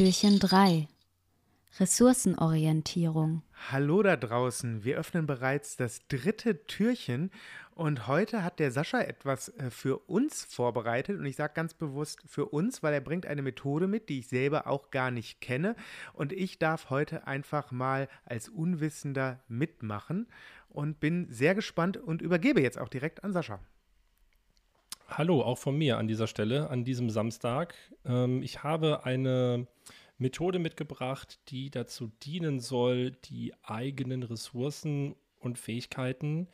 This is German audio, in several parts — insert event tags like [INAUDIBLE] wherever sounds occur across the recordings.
Türchen 3 Ressourcenorientierung. Hallo da draußen, wir öffnen bereits das dritte Türchen. Und heute hat der Sascha etwas äh, für uns vorbereitet. Und ich sage ganz bewusst für uns, weil er bringt eine Methode mit, die ich selber auch gar nicht kenne. Und ich darf heute einfach mal als Unwissender mitmachen. Und bin sehr gespannt und übergebe jetzt auch direkt an Sascha. Hallo, auch von mir an dieser Stelle, an diesem Samstag. Ähm, ich habe eine Methode mitgebracht, die dazu dienen soll, die eigenen Ressourcen und Fähigkeiten,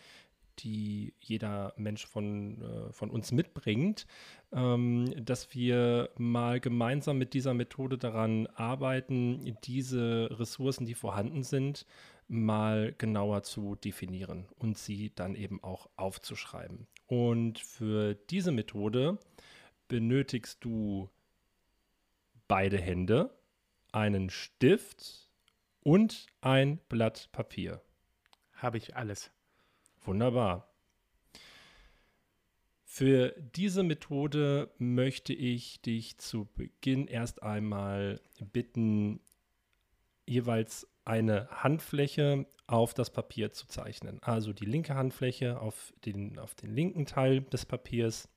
die jeder Mensch von, äh, von uns mitbringt, ähm, dass wir mal gemeinsam mit dieser Methode daran arbeiten, diese Ressourcen, die vorhanden sind, mal genauer zu definieren und sie dann eben auch aufzuschreiben. Und für diese Methode benötigst du beide Hände, einen Stift und ein Blatt Papier. Habe ich alles. Wunderbar. Für diese Methode möchte ich dich zu Beginn erst einmal bitten, jeweils eine Handfläche auf das Papier zu zeichnen. Also die linke Handfläche auf den, auf den linken Teil des Papiers.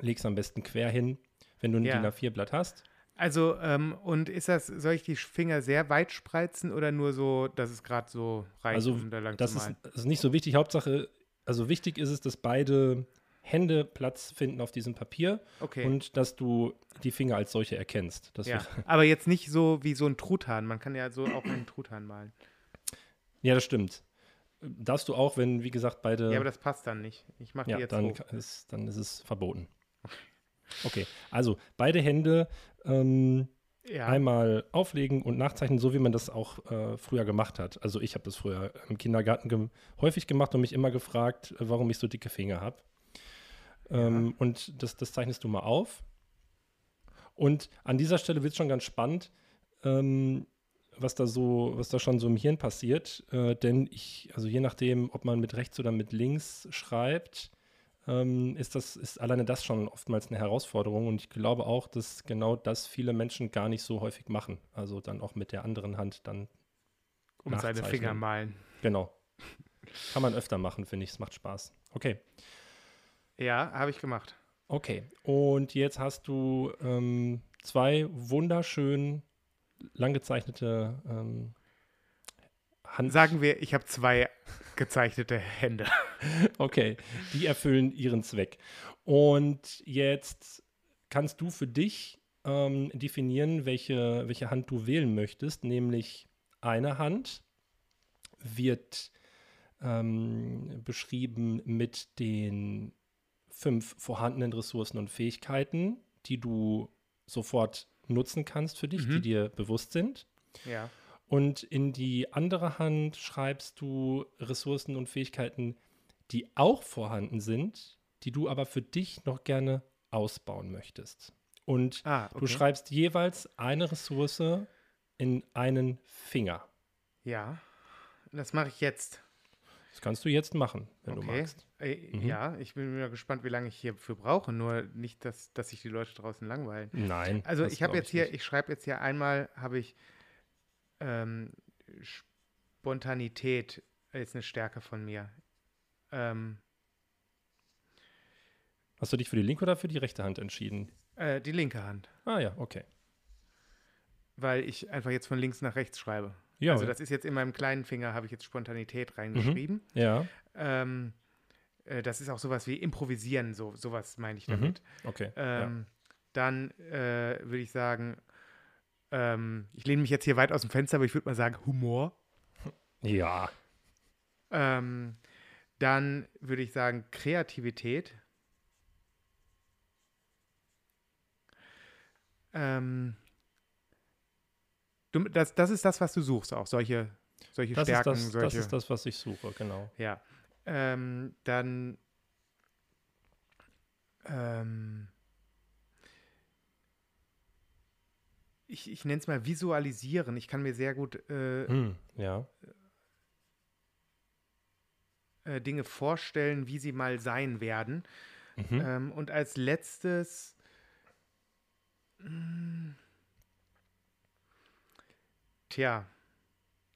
Legst am besten quer hin, wenn du ein ja. DIN A4-Blatt hast. Also, ähm, und ist das, soll ich die Finger sehr weit spreizen oder nur so, dass es gerade so reicht, also, um da lang das zu malen? Ist, das ist nicht so wichtig. Hauptsache, also wichtig ist es, dass beide Hände Platz finden auf diesem Papier okay. und dass du die Finger als solche erkennst. ja, aber jetzt nicht so wie so ein Truthahn. Man kann ja so auch einen Truthahn malen. Ja, das stimmt. Darfst du auch, wenn, wie gesagt, beide. Ja, aber das passt dann nicht. Ich mache ja, die jetzt dann hoch. Ist, dann ist es verboten. Okay, also beide Hände ähm, ja. einmal auflegen und nachzeichnen, so wie man das auch äh, früher gemacht hat. Also ich habe das früher im Kindergarten ge häufig gemacht und mich immer gefragt, äh, warum ich so dicke Finger habe. Ähm, ja. Und das, das zeichnest du mal auf. Und an dieser Stelle wird es schon ganz spannend, ähm, was da so, was da schon so im Hirn passiert. Äh, denn ich, also je nachdem, ob man mit rechts oder mit links schreibt, ähm, ist das, ist alleine das schon oftmals eine Herausforderung. Und ich glaube auch, dass genau das viele Menschen gar nicht so häufig machen. Also dann auch mit der anderen Hand dann. Um seine Finger malen. Genau. Kann man öfter machen, finde ich. Es macht Spaß. Okay. Ja, habe ich gemacht. Okay. Und jetzt hast du ähm, zwei wunderschön langgezeichnete ähm, Hand. Sagen wir, ich habe zwei gezeichnete Hände. Okay, die erfüllen ihren Zweck. Und jetzt kannst du für dich ähm, definieren, welche, welche Hand du wählen möchtest, nämlich eine Hand wird ähm, beschrieben mit den fünf vorhandenen Ressourcen und Fähigkeiten, die du sofort nutzen kannst für dich, mhm. die dir bewusst sind. Ja. Und in die andere Hand schreibst du Ressourcen und Fähigkeiten, die auch vorhanden sind, die du aber für dich noch gerne ausbauen möchtest. Und ah, okay. du schreibst jeweils eine Ressource in einen Finger. Ja, das mache ich jetzt. Das kannst du jetzt machen, wenn okay. du magst. Äh, mhm. Ja, ich bin mir gespannt, wie lange ich hierfür brauche. Nur nicht, dass, dass sich die Leute draußen langweilen. Nein. Also ich habe jetzt hier, nicht. ich schreibe jetzt hier einmal, habe ich ähm, Spontanität ist eine Stärke von mir. Ähm, Hast du dich für die linke oder für die rechte Hand entschieden? Äh, die linke Hand. Ah ja, okay. Weil ich einfach jetzt von links nach rechts schreibe. Ja, also das ist jetzt in meinem kleinen Finger, habe ich jetzt Spontanität reingeschrieben. Mhm. Ja. Ähm, äh, das ist auch sowas wie improvisieren, so, sowas meine ich damit. Mhm. Okay. Ähm, ja. Dann äh, würde ich sagen, ähm, ich lehne mich jetzt hier weit aus dem Fenster, aber ich würde mal sagen Humor. Ja. Ähm, dann würde ich sagen Kreativität. Ähm, du, das, das ist das, was du suchst, auch solche, solche das Stärken. Ist das, solche, das ist das, was ich suche, genau. Ja. Ähm, dann ähm, ich, ich nenne es mal visualisieren. Ich kann mir sehr gut äh, hm, ja. Äh, Dinge vorstellen, wie sie mal sein werden. Mhm. Ähm, und als letztes mh, hm, Tja.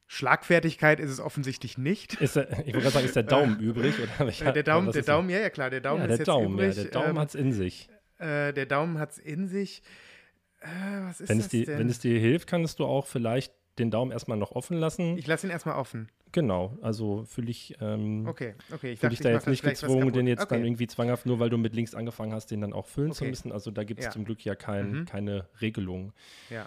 Schlagfertigkeit ist es offensichtlich nicht. Ist der, ich wollte gerade sagen, ist der Daumen [LAUGHS] übrig? Oder welcher, der Daumen, der Daumen ja, ja klar, der Daumen ja, der ist jetzt Daumen, übrig. Ja, der Daumen ähm, hat es in sich. Äh, der Daumen hat es in sich. Äh, was ist wenn das es dir, denn? Wenn es dir hilft, kannst du auch vielleicht den Daumen erstmal noch offen lassen. Ich lasse ihn erstmal offen. Genau, also fühle ich, ähm, okay, okay. Ich dachte, ich da jetzt nicht gezwungen, den jetzt okay. dann irgendwie zwanghaft, nur weil du mit links angefangen hast, den dann auch füllen okay. zu müssen. Also da gibt es Ja. zum Glück ja kein, Mhm. keine Regelung. Ja.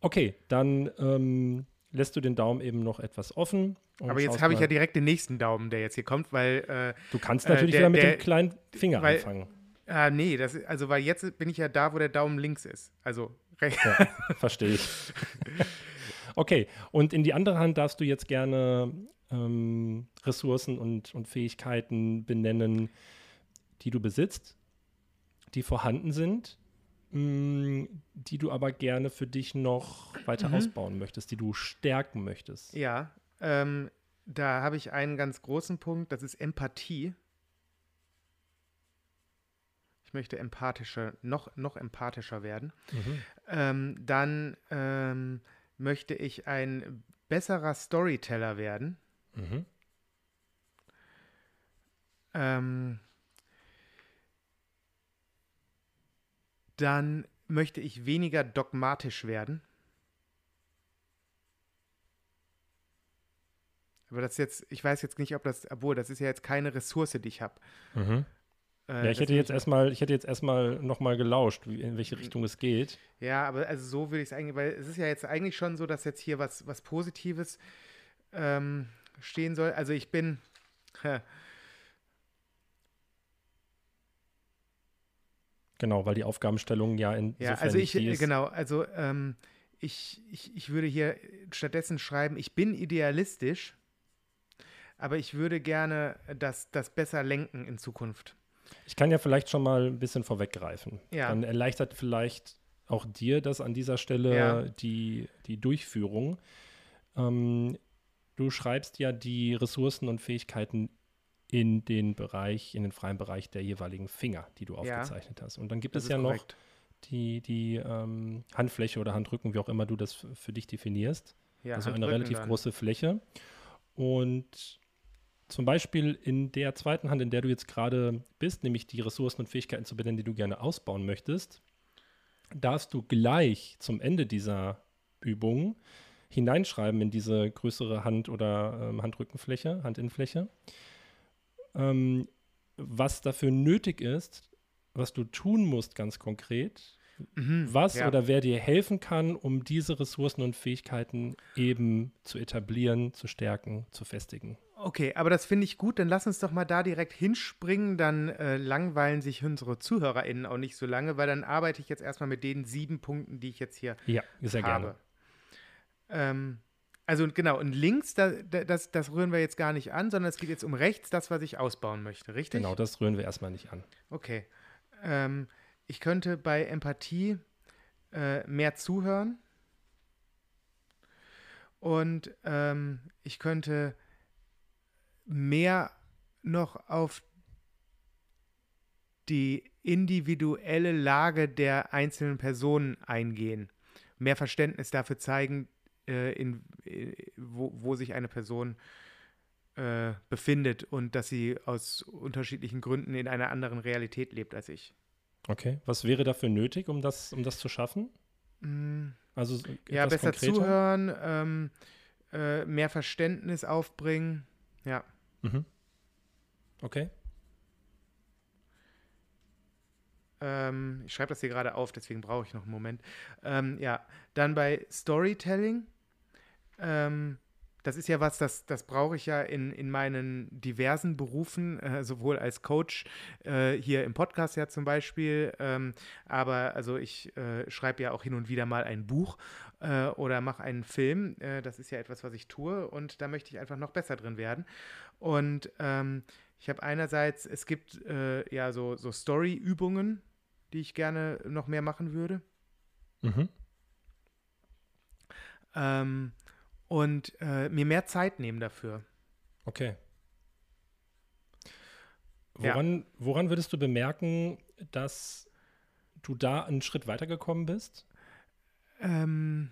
Okay, dann ähm, lässt du den Daumen eben noch etwas offen. Aber jetzt habe ich ja direkt den nächsten Daumen, der jetzt hier kommt, weil, äh, Du kannst äh, natürlich der- wieder mit der- dem kleinen Finger weil- anfangen. ah, nee, das, also, weil jetzt bin ich ja da, wo der Daumen links ist. Also, rechts. Ja, [LAUGHS] verstehe ich. [LAUGHS] okay, und in die andere Hand darfst du jetzt gerne ähm, Ressourcen und, und Fähigkeiten benennen, die du besitzt, die vorhanden sind, mh, die du aber gerne für dich noch weiter Mhm. ausbauen möchtest, die du stärken möchtest. Ja, ähm, da habe ich einen ganz großen Punkt, das ist Empathie. Ich möchte empathischer, noch, noch empathischer werden. Mhm. Ähm, dann ähm, möchte ich ein besserer Storyteller werden. Mhm. Ähm, dann möchte ich weniger dogmatisch werden. Aber das jetzt, ich weiß jetzt nicht, ob das, obwohl, das ist ja jetzt keine Ressource, die ich habe. Mhm. Äh, Ja, ich hätte jetzt erstmal, ich hätte jetzt erstmal nochmal gelauscht, wie, in welche Richtung es geht. Ja, aber also so würde ich es eigentlich, weil es ist ja jetzt eigentlich schon so, dass jetzt hier was, was Positives ähm, stehen soll. Also ich bin. hä, Genau, weil die Aufgabenstellung ja in Ja, also ich, genau, also ähm, ich, ich, ich würde hier stattdessen schreiben, ich bin idealistisch, aber ich würde gerne das, das besser lenken in Zukunft. Ich kann ja vielleicht schon mal ein bisschen vorweggreifen. Ja. Dann erleichtert vielleicht auch dir das an dieser Stelle Ja. die, die Durchführung. Ähm, du schreibst ja die Ressourcen und Fähigkeiten in den Bereich, in den freien Bereich der jeweiligen Finger, die du Ja. aufgezeichnet hast. Und dann gibt Das es ja noch korrekt. die, die ähm, Handfläche oder Handrücken, wie auch immer du das für dich definierst. Ja, also eine Handrücken relativ dann. große Fläche. Und zum Beispiel in der zweiten Hand, in der du jetzt gerade bist, nämlich die Ressourcen und Fähigkeiten zu benennen, die du gerne ausbauen möchtest, darfst du gleich zum Ende dieser Übung hineinschreiben in diese größere Hand- oder ähm, Handrückenfläche, Handinnenfläche, ähm, was dafür nötig ist, was du tun musst ganz konkret, Mhm, was ja. oder wer dir helfen kann, um diese Ressourcen und Fähigkeiten eben zu etablieren, zu stärken, zu festigen. Okay, aber das finde ich gut. Dann lass uns doch mal da direkt hinspringen. Dann äh, langweilen sich unsere ZuhörerInnen auch nicht so lange, weil dann arbeite ich jetzt erstmal mit den sieben Punkten, die ich jetzt hier Ja, sehr habe. gerne. Ähm, also genau, und links, da, da, das, das rühren wir jetzt gar nicht an, sondern es geht jetzt um rechts, das, was ich ausbauen möchte, richtig? Genau, das rühren wir erstmal nicht an. Okay. Ähm, ich könnte bei Empathie äh, mehr zuhören. Und ähm, ich könnte mehr noch auf die individuelle Lage der einzelnen Personen eingehen. Mehr Verständnis dafür zeigen, äh, in, äh, wo, wo sich eine Person äh, befindet und dass sie aus unterschiedlichen Gründen in einer anderen Realität lebt als ich. Okay. Was wäre dafür nötig, um das, um das zu schaffen? Mm, Also so Ja, besser konkreter? zuhören, ähm, äh, mehr Verständnis aufbringen. Ja. Mhm. Okay. Ähm, ich schreibe das hier gerade auf, deswegen brauche ich noch einen Moment. Ähm, ja, dann bei Storytelling. Ähm, das ist ja was, das, das brauche ich ja in, in meinen diversen Berufen, äh, sowohl als Coach äh, hier im Podcast ja zum Beispiel, ähm, aber also ich äh, schreibe ja auch hin und wieder mal ein Buch äh, oder mache einen Film. Äh, das ist ja etwas, was ich tue und da möchte ich einfach noch besser drin werden. Und ähm, ich habe einerseits, es gibt äh, ja so, so Story-Übungen, die ich gerne noch mehr machen würde. Mhm. Ähm, und äh, mir mehr Zeit nehmen dafür. Okay. Ja. Woran, woran würdest du bemerken, dass du da einen Schritt weitergekommen bist? Ähm,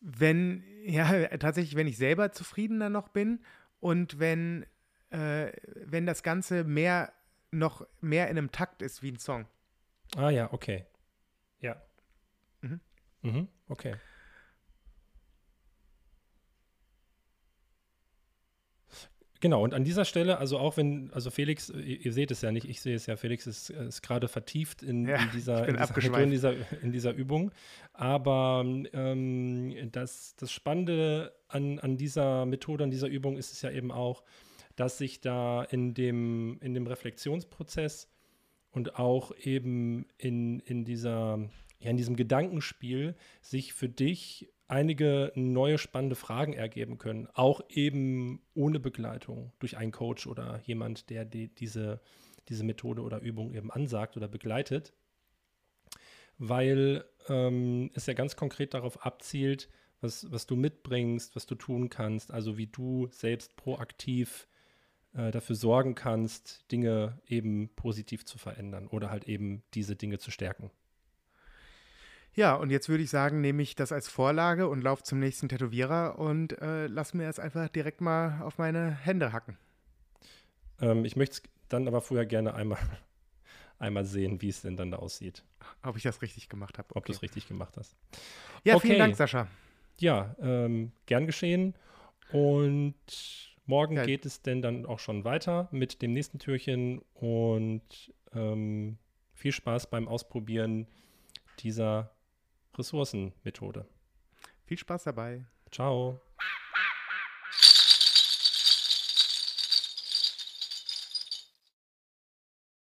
wenn, [LAUGHS] ja, tatsächlich, wenn ich selber zufriedener noch bin und wenn, äh, wenn das Ganze mehr noch mehr in einem Takt ist wie ein Song. Ah ja, okay. Ja. Mhm. Okay. Genau, und an dieser Stelle, also auch wenn, also Felix, ihr, ihr seht es ja nicht, ich sehe es ja, Felix ist, ist gerade vertieft in, Ja, in, dieser, in, dieser, in, dieser, in dieser Übung. Aber ähm, das, das Spannende an, an dieser Methode, an dieser Übung ist es ja eben auch, dass sich da in dem, in dem Reflexionsprozess und auch eben in, in, dieser, ja, in diesem Gedankenspiel sich für dich einige neue spannende Fragen ergeben können, auch eben ohne Begleitung durch einen Coach oder jemand, der die, diese, diese Methode oder Übung eben ansagt oder begleitet, weil ähm, es ja ganz konkret darauf abzielt, was, was du mitbringst, was du tun kannst, also wie du selbst proaktiv äh, dafür sorgen kannst, Dinge eben positiv zu verändern oder halt eben diese Dinge zu stärken. Ja, und jetzt würde ich sagen, nehme ich das als Vorlage und laufe zum nächsten Tätowierer und äh, lass mir das einfach direkt mal auf meine Hände hacken. Ähm, ich möchte es dann aber vorher gerne einmal, [LAUGHS] einmal sehen, wie es denn dann da aussieht, Ob ich das richtig gemacht habe. ob du es richtig gemacht hast. Ja, Okay. vielen Dank, Sascha. Ja, ähm, gern geschehen. Und morgen Ja. geht es denn dann auch schon weiter mit dem nächsten Türchen und ähm, viel Spaß beim Ausprobieren dieser Ressourcenmethode. Viel Spaß dabei. Ciao.